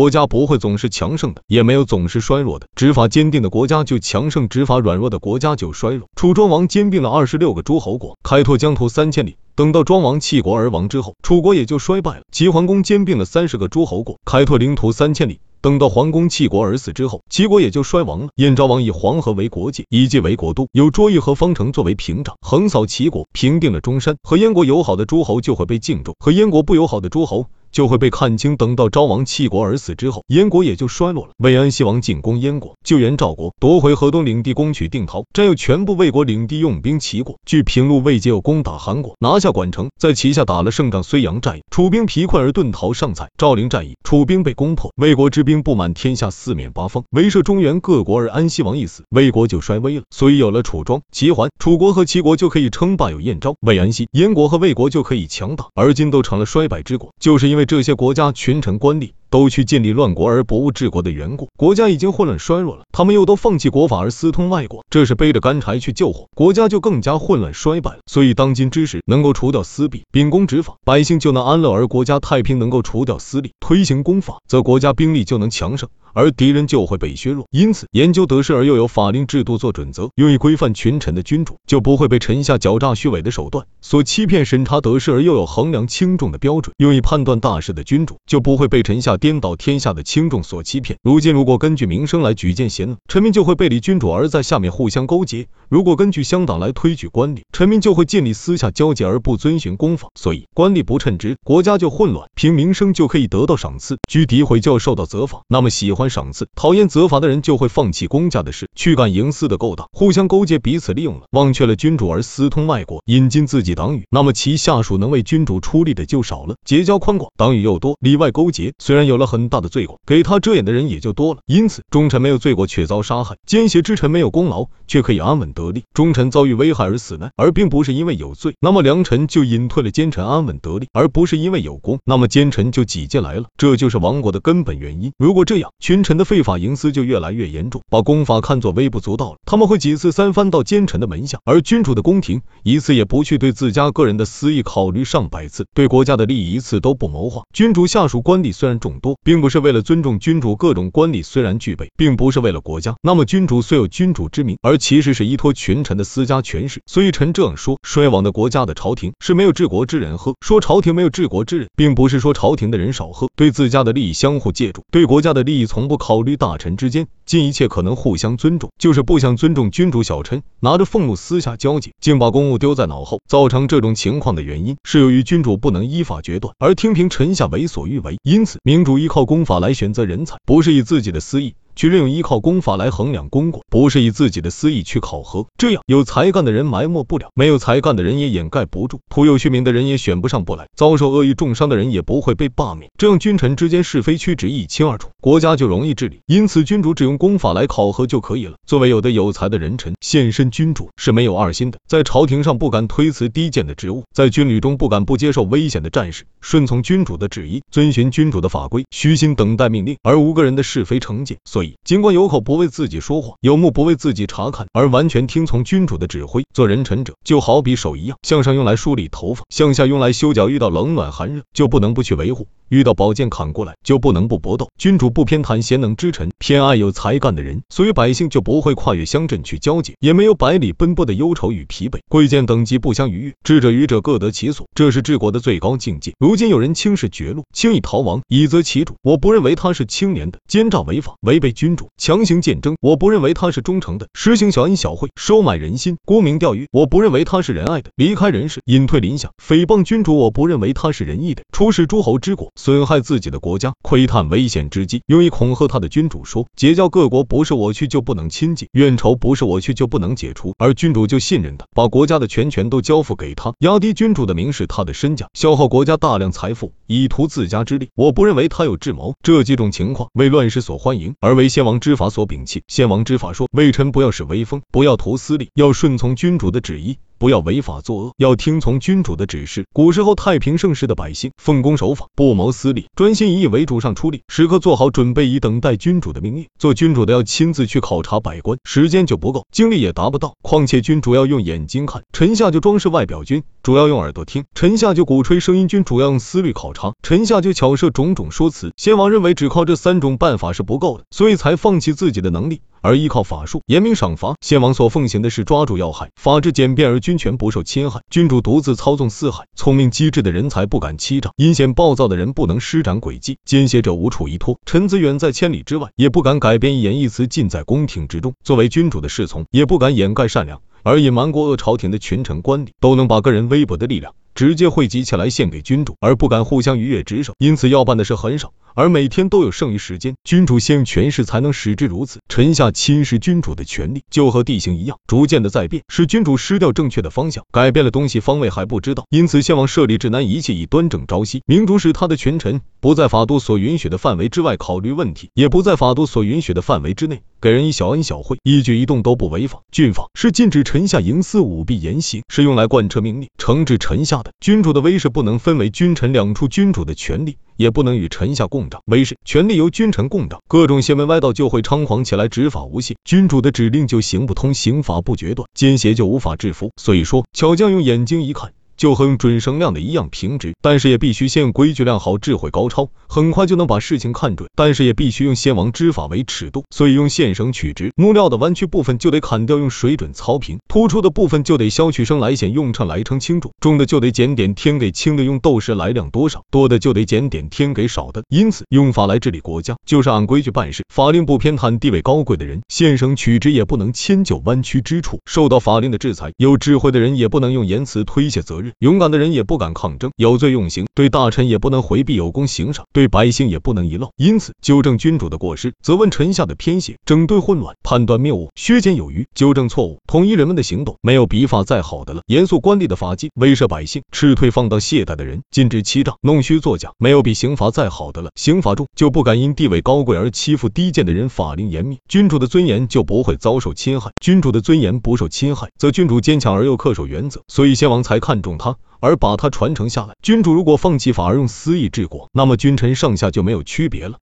国家不会总是强盛的，也没有总是衰弱的。执法坚定的国家就强盛，执法软弱的国家就衰弱。楚庄王兼并了二十六个诸侯国，开拓疆土三千里。等到庄王弃国而亡之后，楚国也就衰败了。齐桓公兼并了三十个诸侯国，开拓领土三千里。等到桓公弃国而死之后，齐国也就衰亡了。燕昭王以黄河为国界，以稷为国都，有卓邑和方城作为屏障，横扫齐国，平定了中山。和燕国友好的诸侯就会被敬重，和燕国不友好的诸侯。就会被看清。等到昭王弃国而死之后，燕国也就衰落了。魏安西王进攻燕国，救援赵国，夺回河东领地，攻取定陶，占有全部魏国领地，用兵齐国。据平陆魏皆有攻打韩国，拿下管城，在旗下打了胜仗睢阳战役，楚兵疲困而遁逃上蔡。赵陵战役，楚兵被攻破，魏国之兵布满天下四面八方，围摄中原各国。而安西王一死，魏国就衰微了。所以有了楚庄、齐桓，楚国和齐国就可以称霸；有燕昭、魏安西，燕国和魏国就可以强大。而今都成了衰败之国，就是因为这些国家群臣官吏。都去建立乱国而不务治国的缘故，国家已经混乱衰弱了。他们又都放弃国法而私通外国，这是背着干柴去救火，国家就更加混乱衰败了。所以当今之时，能够除掉私弊，秉公执法，百姓就能安乐，而国家太平；能够除掉私利，推行公法，则国家兵力就能强盛，而敌人就会被削弱。因此，研究得失而又有法令制度做准则，用以规范群臣的君主，就不会被臣下狡诈虚伪的手段所欺骗；审查得失而又有衡量轻重的标准，用以判断大事的君主，就不会被臣下。颠倒天下的轻重所欺骗。如今如果根据名声来举荐贤能，臣民就会背离君主而在下面互相勾结；如果根据乡党来推举官吏，臣民就会尽力私下交结而不遵循公法。所以官吏不称职，国家就混乱；凭名声就可以得到赏赐，居诋毁就要受到责罚。那么喜欢赏赐、讨厌责罚的人就会放弃公家的事，去干营私的勾当，互相勾结，彼此利用了，忘却了君主而私通外国，引进自己党羽。那么其下属能为君主出力的就少了，结交宽广，党羽又多，里外勾结，虽然。有了很大的罪过，给他遮掩的人也就多了。因此，忠臣没有罪过却遭杀害，奸邪之臣没有功劳却可以安稳得利。忠臣遭遇危害而死难，而并不是因为有罪，那么良臣就隐退了，奸臣安稳得利，而不是因为有功，那么奸臣就挤进来了。这就是亡国的根本原因。如果这样，群臣的废法营私就越来越严重，把公法看作微不足道了。他们会几次三番到奸臣的门下，而君主的宫廷一次也不去对自家个人的私意考虑上百次，对国家的利益一次都不谋划。君主下属官吏虽然重多，并不是为了尊重君主，各种官吏虽然具备，并不是为了国家。那么君主虽有君主之名，而其实是依托群臣的私家权势。所以臣这样说：衰亡的国家的朝廷是没有治国之人喝。说朝廷没有治国之人，并不是说朝廷的人少喝，对自家的利益相互借助，对国家的利益从不考虑。大臣之间尽一切可能互相尊重，就是不想尊重君主。小臣拿着俸禄私下交际，竟把公务丢在脑后。造成这种情况的原因，是由于君主不能依法决断，而听凭臣下为所欲为。因此，民主主依靠功法来选择人才，不是以自己的私意。去任用依靠功法来衡量功过，不是以自己的私意去考核，这样有才干的人。埋没不了，没有才干的人也掩盖不住，徒有虚名的人也选不上不来，遭受恶意重伤的人也不会被罢免，这样君臣之间是非曲直一清二楚，国家就容易治理。因此，君主只用功法来考核就可以了。作为有的有才的人臣，献身君主是没有二心的，在朝廷上不敢推辞低贱的职务，在军旅中不敢不接受危险的战士，顺从君主的旨意，遵循君主的法规，虚心等待命令，而无个人的是非成见。所以，尽管有口不为自己说话，有目不为自己查看，而完全听从君主的指挥，做人臣者就好比手一样，向上用来梳理头发，向下用来修脚，遇到冷暖寒热就不能不去维护。遇到宝剑砍过来，就不能不搏斗。君主不偏袒贤能之臣，偏爱有才干的人，所以百姓就不会跨越乡镇去交界，也没有百里奔波的忧愁与疲惫。贵贱等级不相逾越，智者愚者各得其所，这是治国的最高境界。如今有人轻视绝路，轻易逃亡，以则其主，我不认为他是清廉的；奸诈违法，违背君主，强行见争，我不认为他是忠诚的；实行小恩小惠，收买人心，沽名钓誉，我不认为他是仁爱的；离开人世，隐退林下，诽谤君主，我不认为他是仁义的；出使诸侯之国。损害自己的国家，窥探危险之机，用以恐吓他的君主说：结交各国不是我去就不能亲近，怨仇不是我去就不能解除，而君主就信任他，把国家的权权都交付给他，压低君主的名是他的身价，消耗国家大量财富，以图自家之利。我不认为他有智谋。这几种情况为乱世所欢迎，而为先王之法所摒弃。先王之法说：微臣不要使威风，不要图私利，要顺从君主的旨意。不要违法作恶，要听从君主的指示。古时候太平盛世的百姓，奉公守法，不谋私利，专心一意为主上出力，时刻做好准备以等待君主的命令。做君主的要亲自去考察百官，时间就不够，精力也达不到。况且君主要用眼睛看，臣下就装饰外表君。主要用耳朵听；臣下就鼓吹声音君主要用思虑考察；臣下就巧设种种说辞。先王认为只靠这三种办法是不够的，所以才放弃自己的能力。而依靠法术严明赏罚，先王所奉行的是抓住要害，法治简便而君权不受侵害。君主独自操纵四海，聪明机智的人才不敢欺诈，阴险暴躁的人不能施展诡计，奸邪者无处依托。臣子远在千里之外，也不敢改变一言一词尽在宫廷之中。作为君主的侍从，也不敢掩盖善良而隐瞒过恶。朝廷的群臣官吏都能把个人微薄的力量直接汇集起来献给君主，而不敢互相逾越职守，因此要办的事很少。而每天都有剩余时间，君主先用权势才能使之如此。臣下侵蚀君主的权利，就和地形一样，逐渐的在变，使君主失掉正确的方向，改变了东西方位还不知道。因此，先王设立治南一切以端正朝夕，明主使他的权臣不在法度所允许的范围之外考虑问题，也不在法度所允许的范围之内给人以小恩小惠，一举一动都不违法。郡法是禁止臣下营私舞弊言行，是用来贯彻命令、惩治臣下的。君主的威势不能分为君臣两处，君主的权力。也不能与臣下共掌，威势权力由君臣共掌，各种邪门歪道就会猖狂起来，执法无信，君主的指令就行不通，刑法不决断，奸邪就无法制服。所以说，巧匠用眼睛一看。就和用准绳量的一样平直，但是也必须先用规矩量好，智慧高超，很快就能把事情看准。但是也必须用先王之法为尺度，所以用线绳取直，木料的弯曲部分就得砍掉，用水准操平，突出的部分就得削去，生来显，用秤来称轻重，重的就得减点天给轻的，用斗士来量多少，多的就得减点天给少的。因此，用法来治理国家，就是按规矩办事，法令不偏袒地位高贵的人，线绳取直也不能迁就弯曲之处，受到法令的制裁。有智慧的人也不能用言辞推卸责任。勇敢的人也不敢抗争，有罪用刑；对大臣也不能回避有功行赏，对百姓也不能遗漏。因此，纠正君主的过失，责问臣下的偏斜，整顿混乱，判断谬误，削减有余，纠正错误，统一人们的行动。没有比法再好的了。严肃官吏的法纪，威慑百姓，斥退放荡懈怠的人，禁止欺诈、弄虚作假。没有比刑罚再好的了。刑罚重，就不敢因地位高贵而欺负低贱的人。法令严密，君主的尊严就不会遭受侵害。君主的尊严不受侵害，则君主坚强而又恪守原则，所以先王才看重。他而把他传承下来。君主如果放弃反而用私意治国，那么君臣上下就没有区别了。